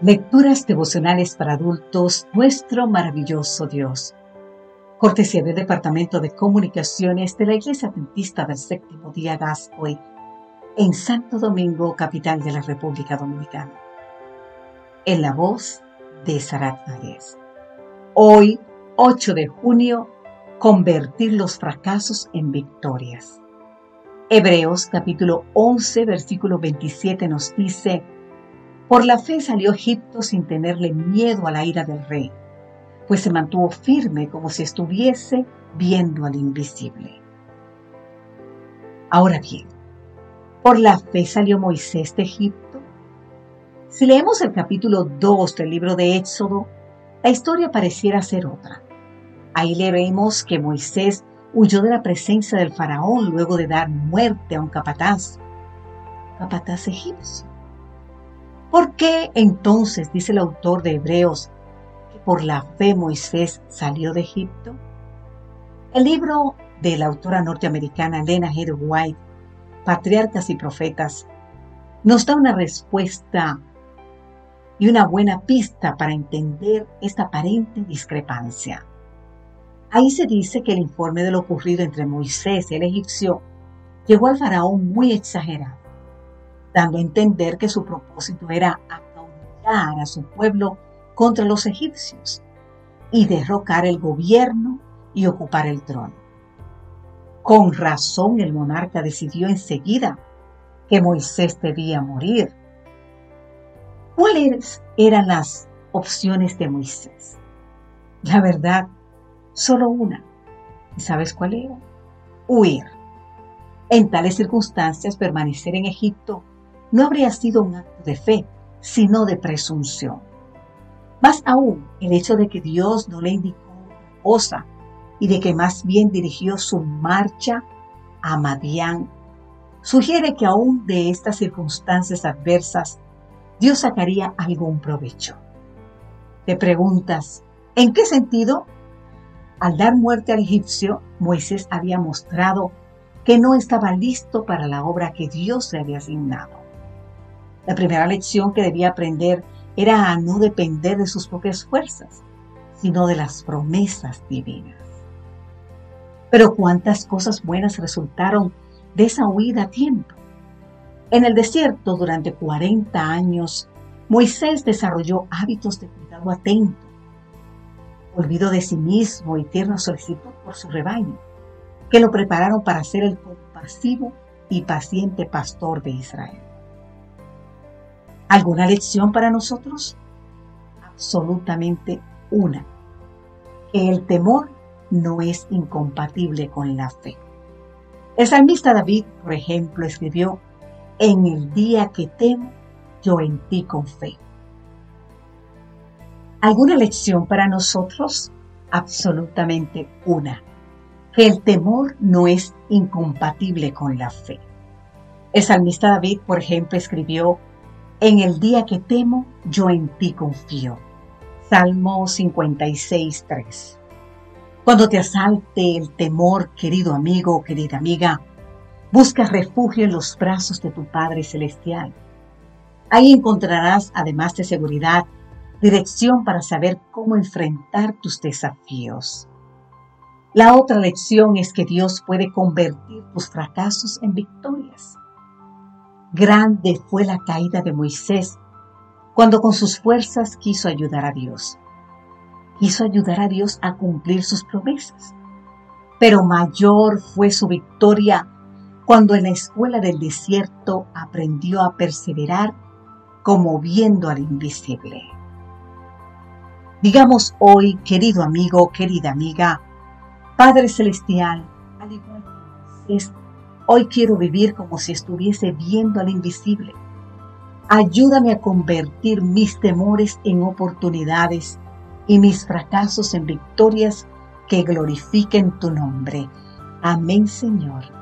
Lecturas devocionales para adultos, nuestro maravilloso Dios. Cortesía del Departamento de Comunicaciones de la Iglesia Adventista del Séptimo Día Gascoy, en Santo Domingo, capital de la República Dominicana. En la voz de Sarat. Hoy, 8 de junio, convertir los fracasos en victorias. Hebreos capítulo 11, versículo 27 nos dice, por la fe salió Egipto sin tenerle miedo a la ira del rey, pues se mantuvo firme como si estuviese viendo al invisible. Ahora bien, por la fe salió Moisés de Egipto. Si leemos el capítulo 2 del libro de Éxodo, la historia pareciera ser otra. Ahí leemos que Moisés huyó de la presencia del faraón luego de dar muerte a un capataz, capataz egipcio. ¿Por qué entonces, dice el autor de Hebreos, que por la fe Moisés salió de Egipto? El libro de la autora norteamericana Lena White, Patriarcas y Profetas, nos da una respuesta y una buena pista para entender esta aparente discrepancia. Ahí se dice que el informe de lo ocurrido entre Moisés y el egipcio llegó al faraón muy exagerado dando a entender que su propósito era acaudillar a su pueblo contra los egipcios y derrocar el gobierno y ocupar el trono. Con razón el monarca decidió enseguida que Moisés debía morir. ¿Cuáles eran las opciones de Moisés? La verdad, solo una. ¿Y sabes cuál era? Huir. En tales circunstancias, permanecer en Egipto no habría sido un acto de fe, sino de presunción. Más aún, el hecho de que Dios no le indicó cosa y de que más bien dirigió su marcha a Madián, sugiere que aún de estas circunstancias adversas, Dios sacaría algún provecho. Te preguntas, ¿en qué sentido? Al dar muerte al egipcio, Moisés había mostrado que no estaba listo para la obra que Dios le había asignado. La primera lección que debía aprender era a no depender de sus propias fuerzas, sino de las promesas divinas. Pero cuántas cosas buenas resultaron de esa huida a tiempo. En el desierto durante 40 años, Moisés desarrolló hábitos de cuidado atento, olvido de sí mismo y tierna solicitud por su rebaño, que lo prepararon para ser el compasivo y paciente pastor de Israel. ¿Alguna lección para nosotros? Absolutamente una. Que el temor no es incompatible con la fe. El salmista David, por ejemplo, escribió, En el día que temo, yo en ti confío. ¿Alguna lección para nosotros? Absolutamente una. Que el temor no es incompatible con la fe. El salmista David, por ejemplo, escribió, en el día que temo, yo en ti confío. Salmo 56, 3. Cuando te asalte el temor, querido amigo o querida amiga, busca refugio en los brazos de tu Padre Celestial. Ahí encontrarás, además de seguridad, dirección para saber cómo enfrentar tus desafíos. La otra lección es que Dios puede convertir tus fracasos en victorias. Grande fue la caída de Moisés cuando con sus fuerzas quiso ayudar a Dios. Quiso ayudar a Dios a cumplir sus promesas. Pero mayor fue su victoria cuando en la escuela del desierto aprendió a perseverar como viendo al invisible. Digamos hoy, querido amigo, querida amiga, Padre Celestial, al igual que Moisés, Hoy quiero vivir como si estuviese viendo al invisible. Ayúdame a convertir mis temores en oportunidades y mis fracasos en victorias que glorifiquen tu nombre. Amén, Señor.